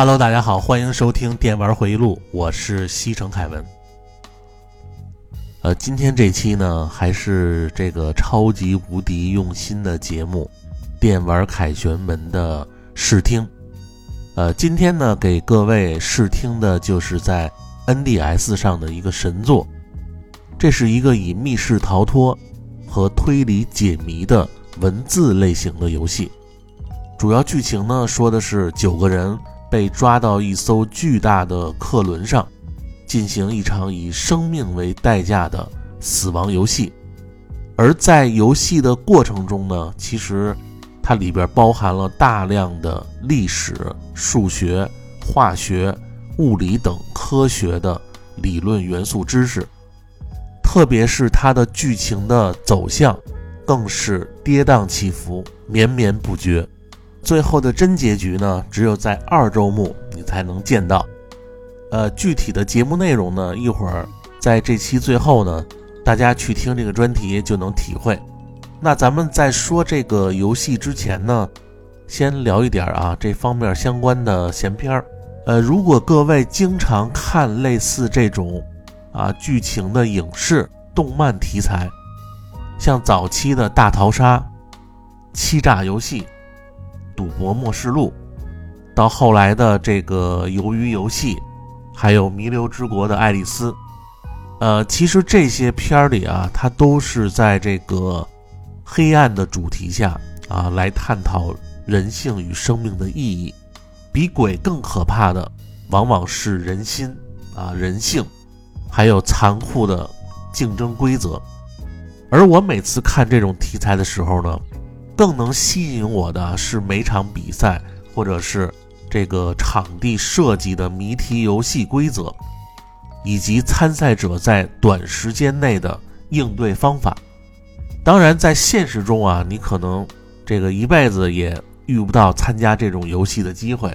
Hello，大家好，欢迎收听电玩回忆录，我是西城凯文。呃，今天这期呢，还是这个超级无敌用心的节目《电玩凯旋门》的试听。呃，今天呢，给各位试听的就是在 NDS 上的一个神作，这是一个以密室逃脱和推理解谜的文字类型的游戏。主要剧情呢，说的是九个人被抓到一艘巨大的客轮上，进行一场以生命为代价的死亡游戏。而在游戏的过程中呢，其实它里边包含了大量的历史、数学、化学、物理等科学的理论元素知识，特别是它的剧情的走向，更是跌宕起伏、绵绵不绝。最后的真结局呢，只有在二周目你才能见到。呃，具体的节目内容呢，一会儿在这期最后呢，大家去听这个专题就能体会。那咱们在说这个游戏之前呢，先聊一点啊这方面相关的闲篇儿。呃，如果各位经常看类似这种啊剧情的影视、动漫题材，像早期的大逃杀、欺诈游戏。赌博默示录，到后来的这个鱿鱼游戏，还有弥留之国的爱丽丝，呃，其实这些片儿里啊，它都是在这个黑暗的主题下啊，来探讨人性与生命的意义。比鬼更可怕的，往往是人心啊，人性，还有残酷的竞争规则。而我每次看这种题材的时候呢。更能吸引我的是每场比赛，或者是这个场地设计的谜题游戏规则，以及参赛者在短时间内的应对方法。当然，在现实中啊，你可能这个一辈子也遇不到参加这种游戏的机会。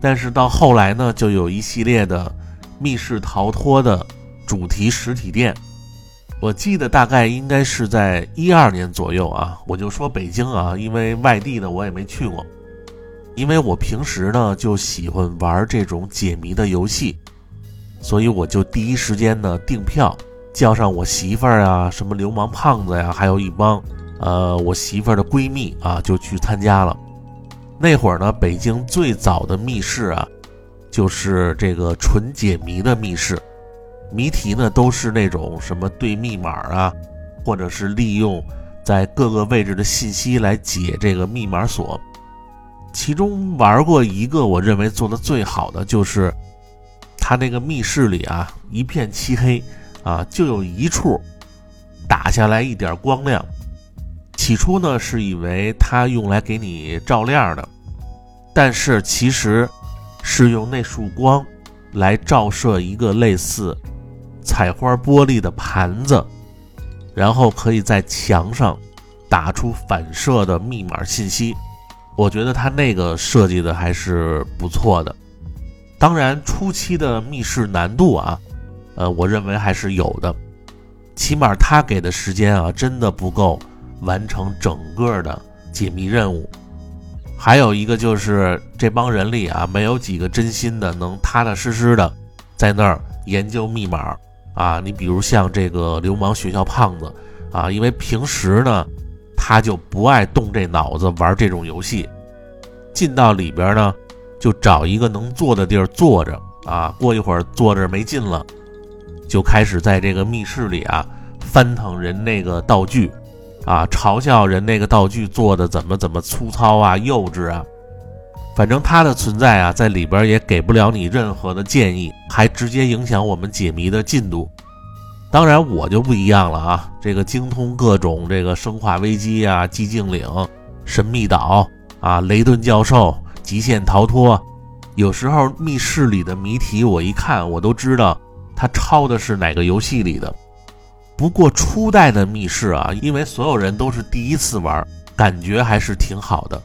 但是到后来呢，就有一系列的密室逃脱的主题实体店。我记得大概应该是在一二年左右啊，我就说北京啊，因为外地的我也没去过。因为我平时呢就喜欢玩这种解谜的游戏，所以我就第一时间呢订票，叫上我媳妇儿啊，什么流氓胖子呀，还有一帮呃我媳妇儿的闺蜜啊，就去参加了。那会儿呢，北京最早的密室啊，就是这个纯解谜的密室。谜题呢，都是那种什么对密码啊，或者是利用在各个位置的信息来解这个密码锁。其中玩过一个，我认为做的最好的就是，他那个密室里啊一片漆黑啊，就有一处打下来一点光亮。起初呢是以为它用来给你照亮的，但是其实是用那束光来照射一个类似。彩花玻璃的盘子，然后可以在墙上打出反射的密码信息。我觉得他那个设计的还是不错的。当然，初期的密室难度啊，呃，我认为还是有的。起码他给的时间啊，真的不够完成整个的解密任务。还有一个就是这帮人里啊，没有几个真心的能踏踏实实的在那儿研究密码。啊，你比如像这个流氓学校胖子啊，因为平时呢，他就不爱动这脑子玩这种游戏，进到里边呢，就找一个能坐的地儿坐着啊，过一会儿坐着没劲了，就开始在这个密室里啊翻腾人那个道具，啊，嘲笑人那个道具做的怎么怎么粗糙啊、幼稚啊。反正他的存在啊，在里边也给不了你任何的建议，还直接影响我们解谜的进度。当然我就不一样了啊，这个精通各种这个生化危机啊、寂静岭、神秘岛啊、雷顿教授、极限逃脱，有时候密室里的谜题我一看我都知道他抄的是哪个游戏里的。不过初代的密室啊，因为所有人都是第一次玩，感觉还是挺好的。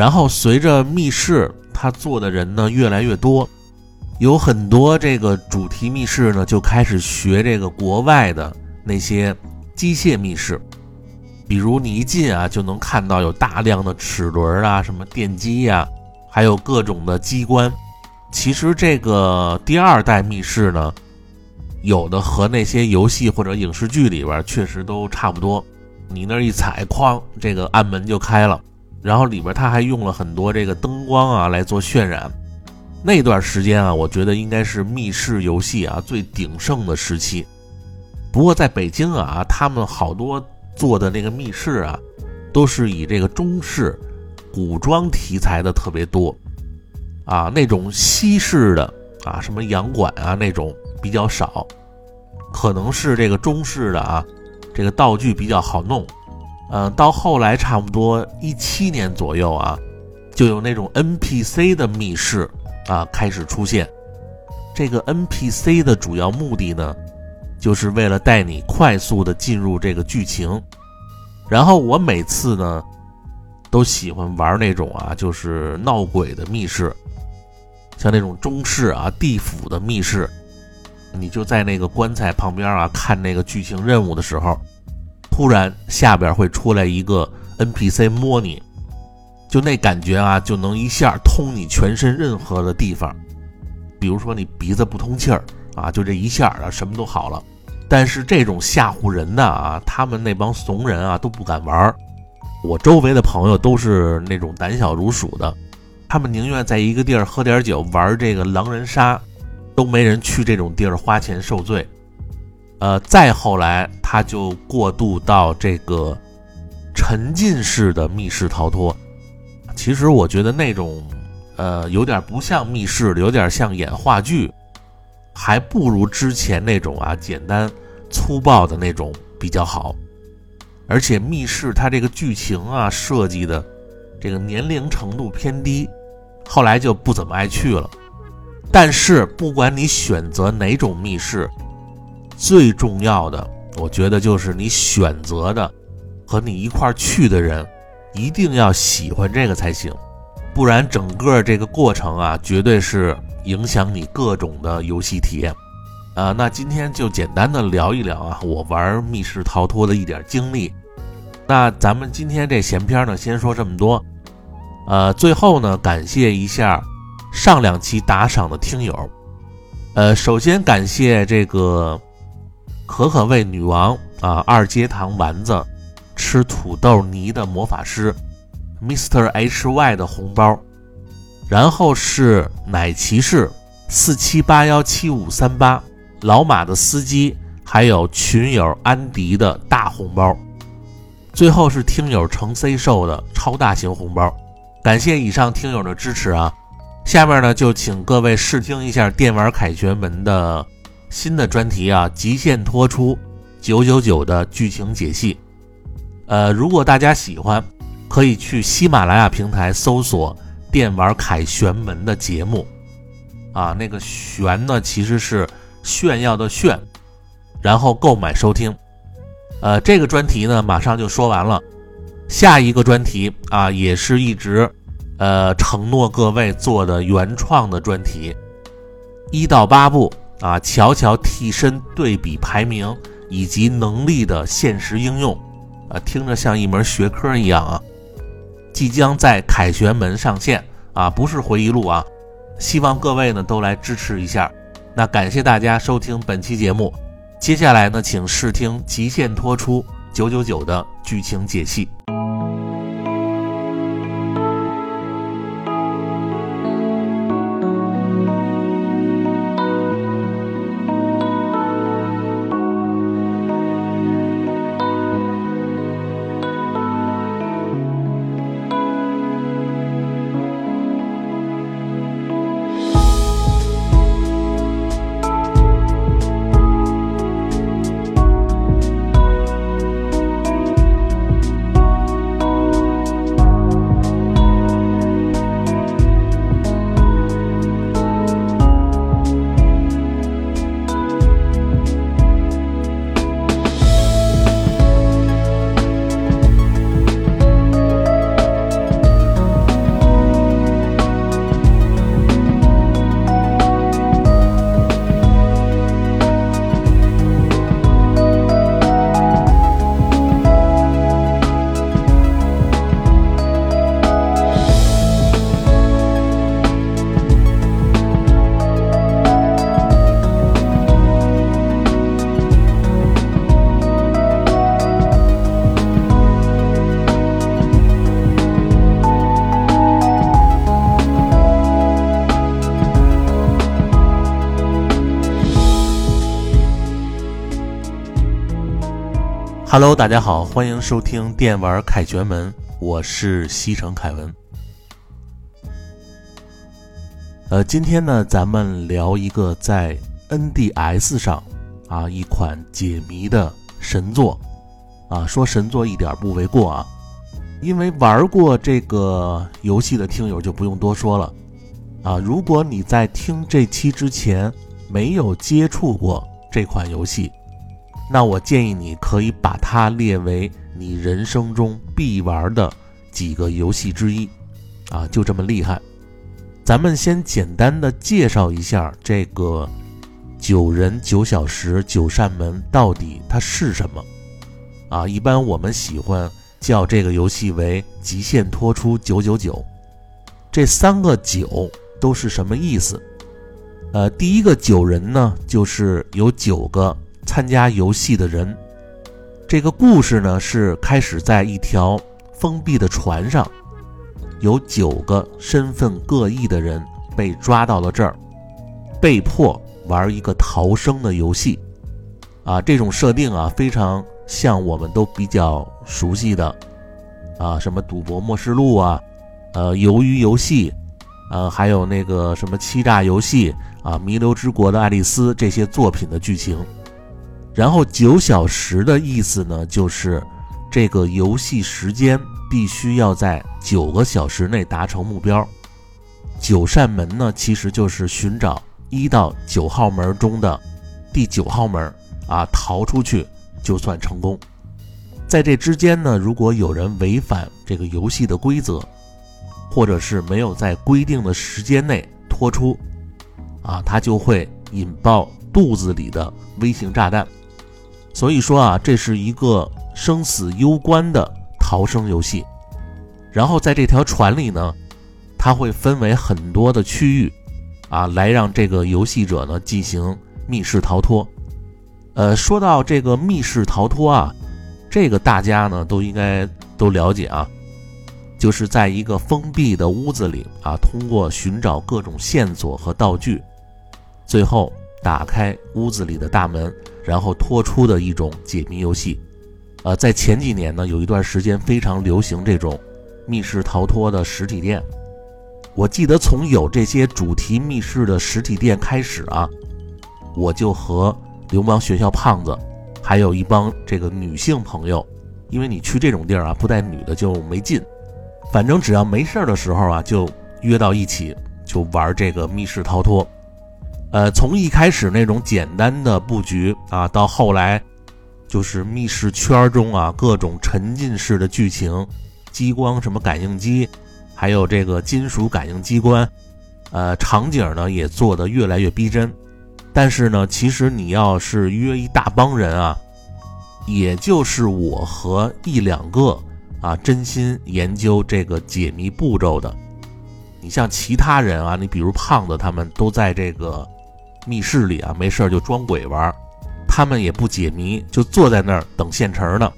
然后随着密室他做的人呢越来越多，有很多这个主题密室呢就开始学这个国外的那些机械密室，比如你一进啊就能看到有大量的齿轮啊、什么电机呀、还有各种的机关。其实这个第二代密室呢，有的和那些游戏或者影视剧里边确实都差不多。你那一踩，哐，这个暗门就开了。然后里边它还用了很多这个灯光啊来做渲染。那段时间啊，我觉得应该是密室游戏啊最鼎盛的时期。不过在北京啊，他们好多做的那个密室啊，都是以这个中式、古装题材的特别多。啊，那种西式的啊，什么洋馆啊那种比较少，可能是这个中式的啊，这个道具比较好弄。嗯，到后来差不多一七年左右啊，就有那种 NPC 的密室啊开始出现。这个 NPC 的主要目的呢，就是为了带你快速的进入这个剧情。然后我每次呢，都喜欢玩那种啊，就是闹鬼的密室。像那种中式啊地府的密室，你就在那个棺材旁边啊看那个剧情任务的时候，突然下边会出来一个 NPC 摸你，就那感觉啊就能一下通你全身任何的地方，比如说你鼻子不通气儿啊，就这一下啊什么都好了。但是这种吓唬人的啊，他们那帮怂人啊都不敢玩，我周围的朋友都是那种胆小如鼠的。他们宁愿在一个地儿喝点酒，玩这个狼人杀，都没人去这种地儿花钱受罪。呃，再后来他就过渡到这个沉浸式的密室逃脱。其实我觉得那种，呃，有点不像密室，有点像演话剧，还不如之前那种啊简单粗暴的那种比较好。而且密室它这个剧情啊设计的这个年龄程度偏低。后来就不怎么爱去了，但是不管你选择哪种密室，最重要的，我觉得就是你选择的和你一块去的人，一定要喜欢这个才行，不然整个这个过程啊，绝对是影响你各种的游戏体验。啊，那今天就简单的聊一聊啊，我玩密室逃脱的一点经历。那咱们今天这闲篇呢，先说这么多。呃，最后呢，感谢一下上两期打赏的听友。呃，首先感谢这个可可味女王啊，二阶堂丸子吃土豆泥的魔法师，Mr H Y 的红包。然后是奶骑士四七八幺七五三八老马的司机，还有群友安迪的大红包。最后是听友程 C 寿的超大型红包。感谢以上听友的支持啊！下面呢就请各位试听一下电玩凯旋门的新的专题啊，极限拖出九九九的剧情解析。呃，如果大家喜欢，可以去喜马拉雅平台搜索“电玩凯旋门”的节目啊，那个“旋”呢其实是炫耀的“炫”，然后购买收听。呃，这个专题呢马上就说完了。下一个专题啊，也是一直，呃，承诺各位做的原创的专题，一到八部啊，瞧瞧替身对比排名以及能力的现实应用，啊，听着像一门学科一样啊，即将在凯旋门上线啊，不是回忆录啊，希望各位呢都来支持一下。那感谢大家收听本期节目，接下来呢，请试听极限拖出九九九的剧情解析。Hello，大家好，欢迎收听电玩凯旋门，我是西城凯文。呃，今天呢，咱们聊一个在 NDS 上啊一款解谜的神作啊，说神作一点不为过啊，因为玩过这个游戏的听友就不用多说了啊。如果你在听这期之前没有接触过这款游戏，那我建议你可以把它列为你人生中必玩的几个游戏之一啊，就这么厉害。咱们先简单的介绍一下这个九人九小时九扇门到底它是什么啊？一般我们喜欢叫这个游戏为极限脱出九九九。这三个九都是什么意思？呃，第一个九人呢，就是有九个参加游戏的人。这个故事呢，是开始在一条封闭的船上。有九个身份各异的人被抓到了这儿，被迫玩一个逃生的游戏。啊，这种设定啊，非常像我们都比较熟悉的啊，什么《赌博默示录》啊，呃，《鱿鱼游戏》，呃，还有那个什么《欺诈游戏》啊，《弥留之国的爱丽丝》这些作品的剧情。然后九小时的意思呢，就是这个游戏时间。必须要在九个小时内达成目标。九扇门呢，其实就是寻找一到九号门中的第九号门啊，逃出去就算成功。在这之间呢，如果有人违反这个游戏的规则，或者是没有在规定的时间内脱出，啊，他就会引爆肚子里的微型炸弹。所以说啊，这是一个生死攸关的。逃生游戏，然后在这条船里呢，它会分为很多的区域，啊，来让这个游戏者呢进行密室逃脱。呃，说到这个密室逃脱啊，这个大家呢都应该都了解啊，就是在一个封闭的屋子里啊，通过寻找各种线索和道具，最后打开屋子里的大门，然后脱出的一种解谜游戏。呃，在前几年呢，有一段时间非常流行这种密室逃脱的实体店。我记得从有这些主题密室的实体店开始啊，我就和流氓学校胖子，还有一帮这个女性朋友，因为你去这种地儿啊，不带女的就没劲。反正只要没事儿的时候啊，就约到一起就玩这个密室逃脱。呃，从一开始那种简单的布局啊，到后来。就是密室圈中啊，各种沉浸式的剧情，激光什么感应机，还有这个金属感应机关，呃，场景呢也做得越来越逼真。但是呢，其实你要是约一大帮人啊，也就是我和一两个啊，真心研究这个解谜步骤的。你像其他人啊，你比如胖子他们都在这个密室里啊，没事就装鬼玩。他们也不解谜，就坐在那儿等现成的。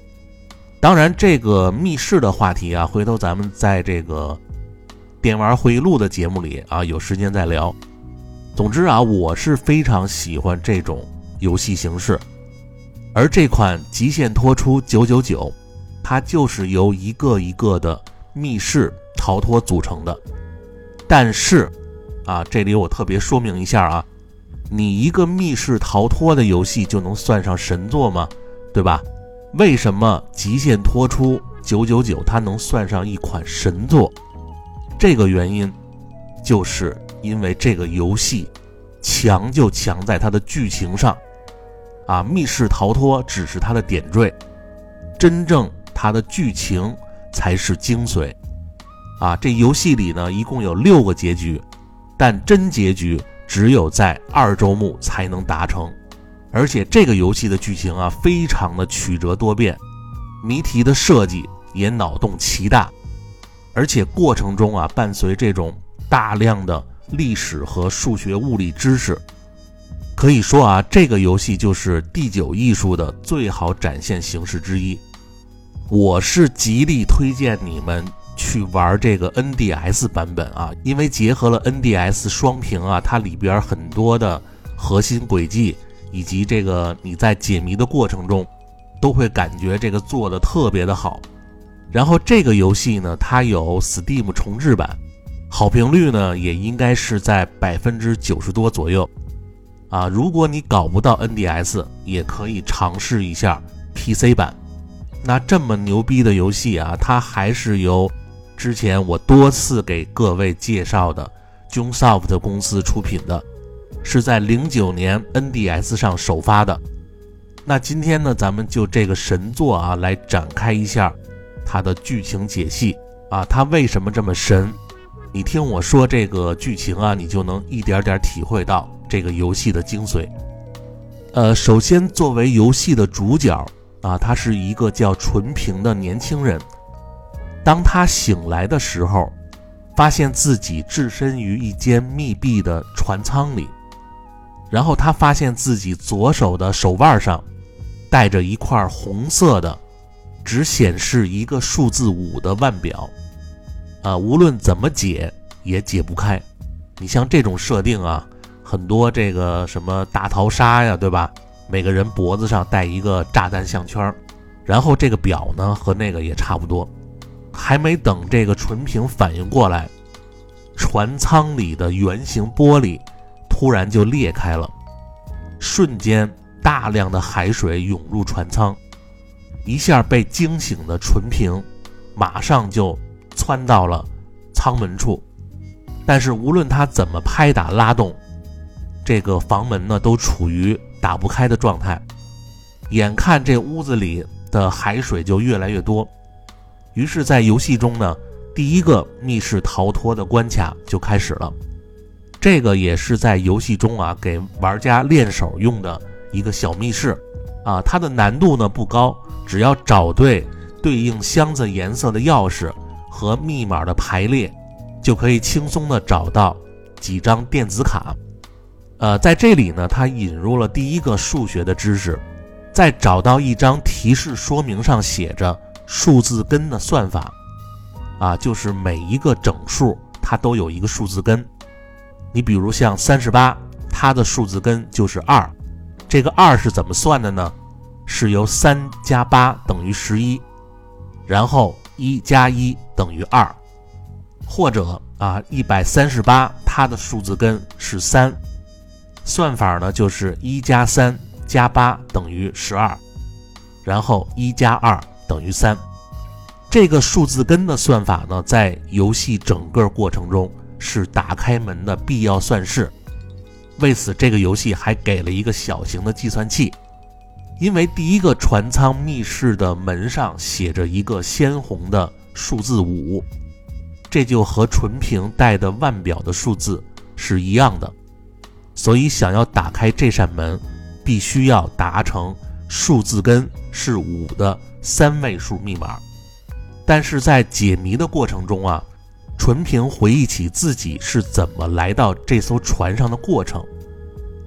当然，这个密室的话题啊，回头咱们在这个电玩回忆录的节目里啊，有时间再聊。总之啊，我是非常喜欢这种游戏形式，而这款《极限脱出九九九》，它就是由一个一个的密室逃脱组成的。但是啊，这里我特别说明一下啊。你一个密室逃脱的游戏就能算上神作吗？对吧？为什么《极限脱出九九九》它能算上一款神作？这个原因，就是因为这个游戏强就强在它的剧情上，啊，密室逃脱只是它的点缀，真正它的剧情才是精髓。啊，这游戏里呢一共有六个结局，但真结局。只有在二周目才能达成，而且这个游戏的剧情啊，非常的曲折多变，谜题的设计也脑洞奇大，而且过程中啊，伴随这种大量的历史和数学物理知识，可以说啊，这个游戏就是第九艺术的最好展现形式之一。我是极力推荐你们。去玩这个 NDS 版本啊，因为结合了 NDS 双屏啊，它里边很多的核心轨迹，以及这个你在解谜的过程中都会感觉这个做的特别的好。然后这个游戏呢，它有 Steam 重置版，好评率呢也应该是在百分之九十多左右。啊，如果你搞不到 NDS，也可以尝试一下 PC 版。那这么牛逼的游戏啊，它还是由之前我多次给各位介绍的 Junsoft 公司出品的，是在零九年 NDS 上首发的。那今天呢，咱们就这个神作啊，来展开一下它的剧情解析啊，它为什么这么神？你听我说这个剧情啊，你就能一点点体会到这个游戏的精髓。呃，首先作为游戏的主角啊，他是一个叫纯平的年轻人。当他醒来的时候，发现自己置身于一间密闭的船舱里，然后他发现自己左手的手腕上。带着一块红色的，只显示一个数字五的腕表，啊，无论怎么解也解不开。你像这种设定啊，很多这个什么大逃杀呀，对吧？每个人脖子上带一个炸弹项圈，然后这个表呢和那个也差不多。还没等这个纯平反应过来，船舱里的圆形玻璃突然就裂开了，瞬间。大量的海水涌入船舱，一下被惊醒的纯平，马上就窜到了舱门处。但是无论他怎么拍打拉动，这个房门呢都处于打不开的状态。眼看这屋子里的海水就越来越多，于是，在游戏中呢，第一个密室逃脱的关卡就开始了。这个也是在游戏中啊给玩家练手用的。一个小密室，啊，它的难度呢不高，只要找对对应箱子颜色的钥匙和密码的排列，就可以轻松的找到几张电子卡。呃，在这里呢，它引入了第一个数学的知识，在找到一张提示说明上写着数字根的算法，啊，就是每一个整数它都有一个数字根。你比如像三十八，它的数字根就是二。这个二是怎么算的呢？是由三加八等于十一，然后一加一等于二，或者啊一百三十八，它的数字根是三，算法呢就是一加三加八等于十二，然后一加二等于三。这个数字根的算法呢，在游戏整个过程中是打开门的必要算式。为此，这个游戏还给了一个小型的计算器，因为第一个船舱密室的门上写着一个鲜红的数字五，这就和纯平带的腕表的数字是一样的，所以想要打开这扇门，必须要达成数字根是五的三位数密码。但是在解谜的过程中啊。纯平回忆起自己是怎么来到这艘船上的过程，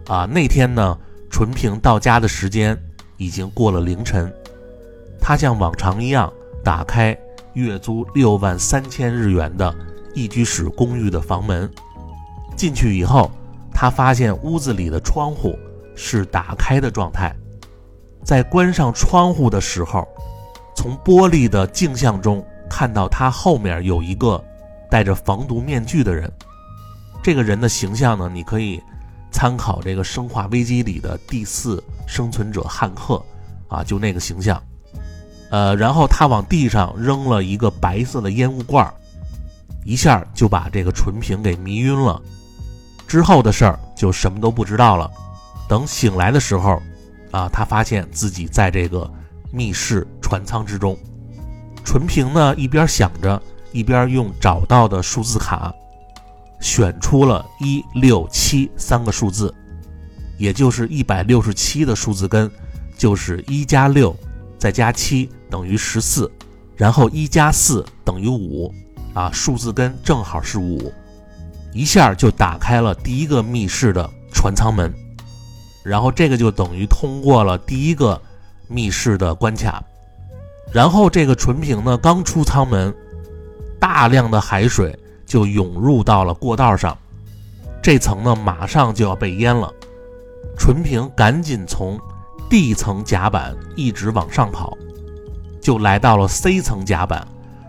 啊，那天呢，纯平到家的时间已经过了凌晨，他像往常一样打开月租六万三千日元的一居室公寓的房门，进去以后，他发现屋子里的窗户是打开的状态，在关上窗户的时候，从玻璃的镜像中看到他后面有一个。戴着防毒面具的人，这个人的形象呢？你可以参考这个《生化危机》里的第四生存者汉克啊，就那个形象。呃，然后他往地上扔了一个白色的烟雾罐，一下就把这个纯平给迷晕了。之后的事儿就什么都不知道了。等醒来的时候，啊，他发现自己在这个密室船舱之中。纯平呢，一边想着。一边用找到的数字卡选出了一六七三个数字，也就是一百六十七的数字根，就是一加六再加七等于十四，然后一加四等于五，啊，数字根正好是五，一下就打开了第一个密室的船舱门，然后这个就等于通过了第一个密室的关卡，然后这个纯平呢刚出舱门。大量的海水就涌入到了过道上，这层呢马上就要被淹了。纯平赶紧从 D 层甲板一直往上跑，就来到了 C 层甲板，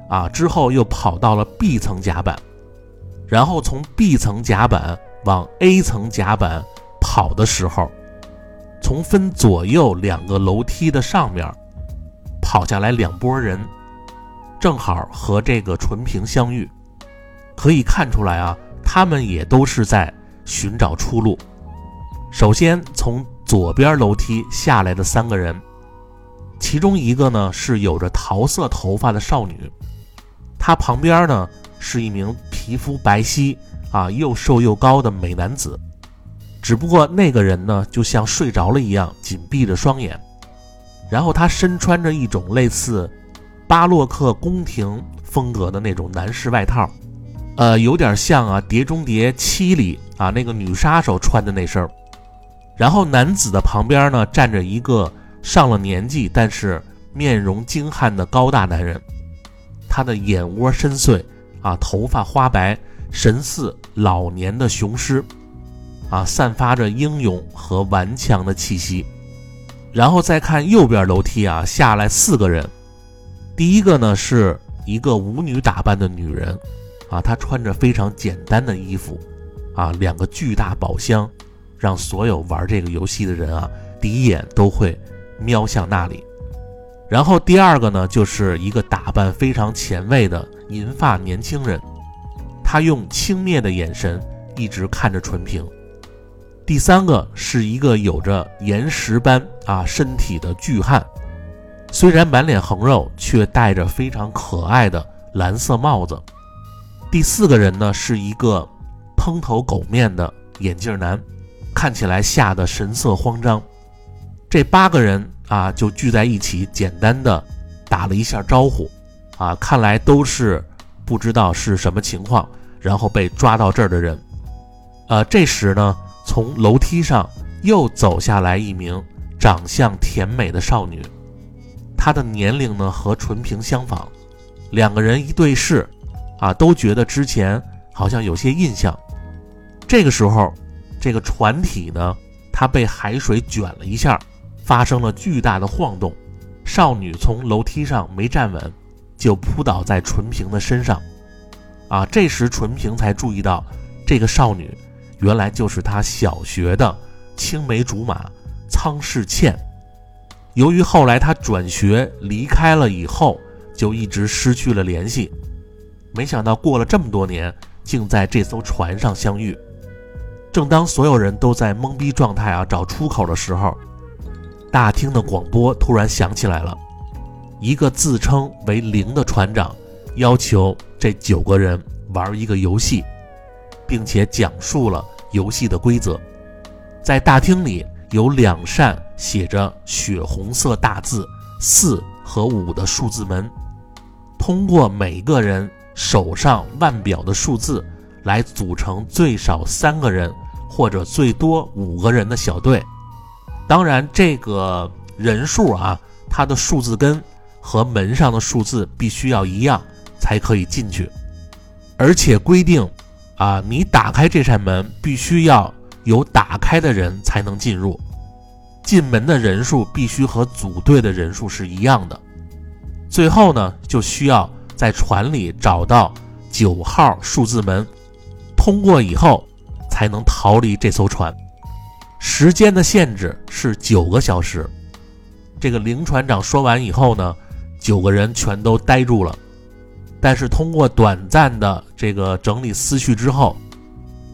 啊，之后又跑到了 B 层甲板，然后从 B 层甲板往 A 层甲板跑的时候，从分左右两个楼梯的上面跑下来两拨人，正好和这个纯平相遇，可以看出来啊，他们也都是在寻找出路。首先从左边楼梯下来的三个人，其中一个呢是有着桃色头发的少女，她旁边呢是一名皮肤白皙啊又瘦又高的美男子，只不过那个人呢就像睡着了一样，紧闭着双眼，然后他身穿着一种类似巴洛克宫廷风格的那种男士外套，呃，有点像啊《碟中谍七》里啊那个女杀手穿的那身。然后男子的旁边呢站着一个上了年纪但是面容精悍的高大男人，他的眼窝深邃，啊，头发花白，神似老年的雄狮，啊，散发着英勇和顽强的气息。然后再看右边楼梯啊，下来四个人，第一个呢是一个舞女打扮的女人，啊，她穿着非常简单的衣服，啊，两个巨大宝箱。让所有玩这个游戏的人啊，第一眼都会瞄向那里。然后第二个呢，就是一个打扮非常前卫的银发年轻人，他用轻蔑的眼神一直看着纯平。第三个是一个有着岩石般啊身体的巨汉，虽然满脸横肉，却戴着非常可爱的蓝色帽子。第四个人呢，是一个蓬头狗面的眼镜男。看起来吓得神色慌张，这八个人啊就聚在一起，简单的打了一下招呼，啊，看来都是不知道是什么情况，然后被抓到这儿的人。呃，这时呢，从楼梯上又走下来一名长相甜美的少女，她的年龄呢和纯平相仿，两个人一对视，啊，都觉得之前好像有些印象。这个时候。这个船体呢，它被海水卷了一下，发生了巨大的晃动。少女从楼梯上没站稳，就扑倒在纯平的身上。啊，这时纯平才注意到，这个少女原来就是他小学的青梅竹马苍世倩。由于后来他转学离开了以后，就一直失去了联系。没想到过了这么多年，竟在这艘船上相遇。正当所有人都在懵逼状态啊找出口的时候，大厅的广播突然响起来了。一个自称为零的船长要求这九个人玩一个游戏，并且讲述了游戏的规则。在大厅里有两扇写着血红色大字四和五的数字门，通过每个人手上腕表的数字来组成最少三个人。或者最多五个人的小队，当然这个人数啊，它的数字根和门上的数字必须要一样才可以进去，而且规定啊，你打开这扇门必须要有打开的人才能进入，进门的人数必须和组队的人数是一样的。最后呢，就需要在船里找到九号数字门，通过以后。才能逃离这艘船，时间的限制是九个小时。这个林船长说完以后呢，九个人全都呆住了。但是通过短暂的这个整理思绪之后，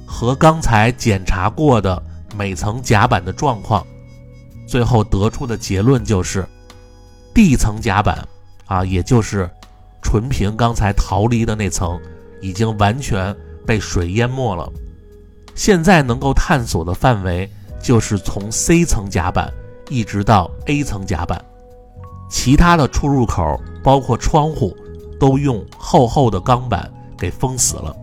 和刚才检查过的每层甲板的状况，最后得出的结论就是，D 层甲板啊，也就是纯平刚才逃离的那层，已经完全被水淹没了。现在能够探索的范围就是从 C 层甲板一直到 A 层甲板，其他的出入口包括窗户都用厚厚的钢板给封死了。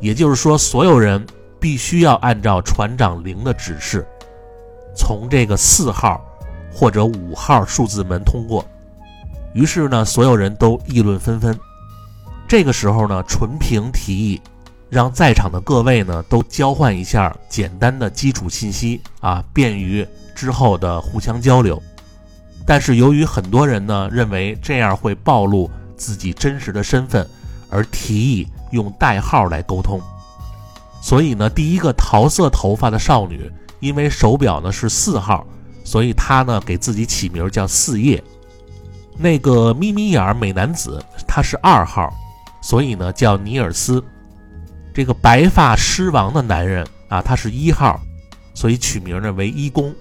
也就是说，所有人必须要按照船长零的指示，从这个四号或者五号数字门通过。于是呢，所有人都议论纷纷。这个时候呢，纯平提议。让在场的各位呢都交换一下简单的基础信息啊，便于之后的互相交流。但是由于很多人呢认为这样会暴露自己真实的身份，而提议用代号来沟通。所以呢，第一个桃色头发的少女，因为手表呢是四号，所以她呢给自己起名叫四叶。那个眯眯眼美男子，他是二号，所以呢叫尼尔斯。这个白发狮王的男人啊，他是一号，所以取名呢为一公。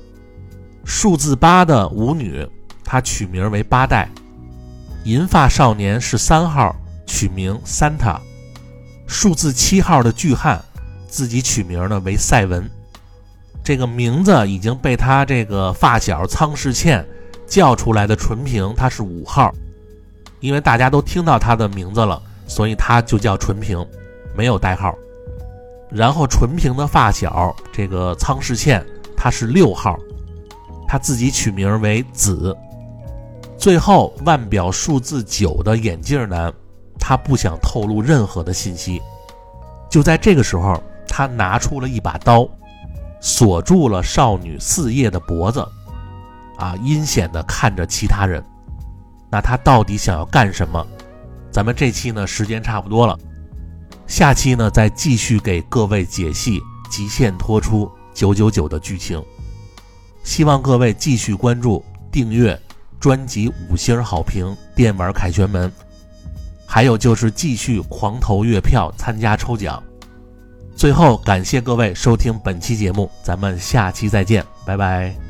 数字八的舞女，她取名为八代。银发少年是三号，取名 Santa。数字七号的巨汉。自己取名呢为赛文，这个名字已经被他这个发小苍世倩叫出来的纯平，他是五号，因为大家都听到他的名字了，所以他就叫纯平，没有代号。然后纯平的发小这个苍世倩，他是六号，他自己取名为子。最后腕表数字九的眼镜男，他不想透露任何的信息。就在这个时候。他拿出了一把刀，锁住了少女四叶的脖子，啊，阴险地看着其他人。那他到底想要干什么？咱们这期呢，时间差不多了，下期呢再继续给各位解析极限拖出九九九的剧情。希望各位继续关注、订阅专辑，五星好评，电玩凯旋门。还有就是继续狂投月票参加抽奖。最后，感谢各位收听本期节目，咱们下期再见，拜拜。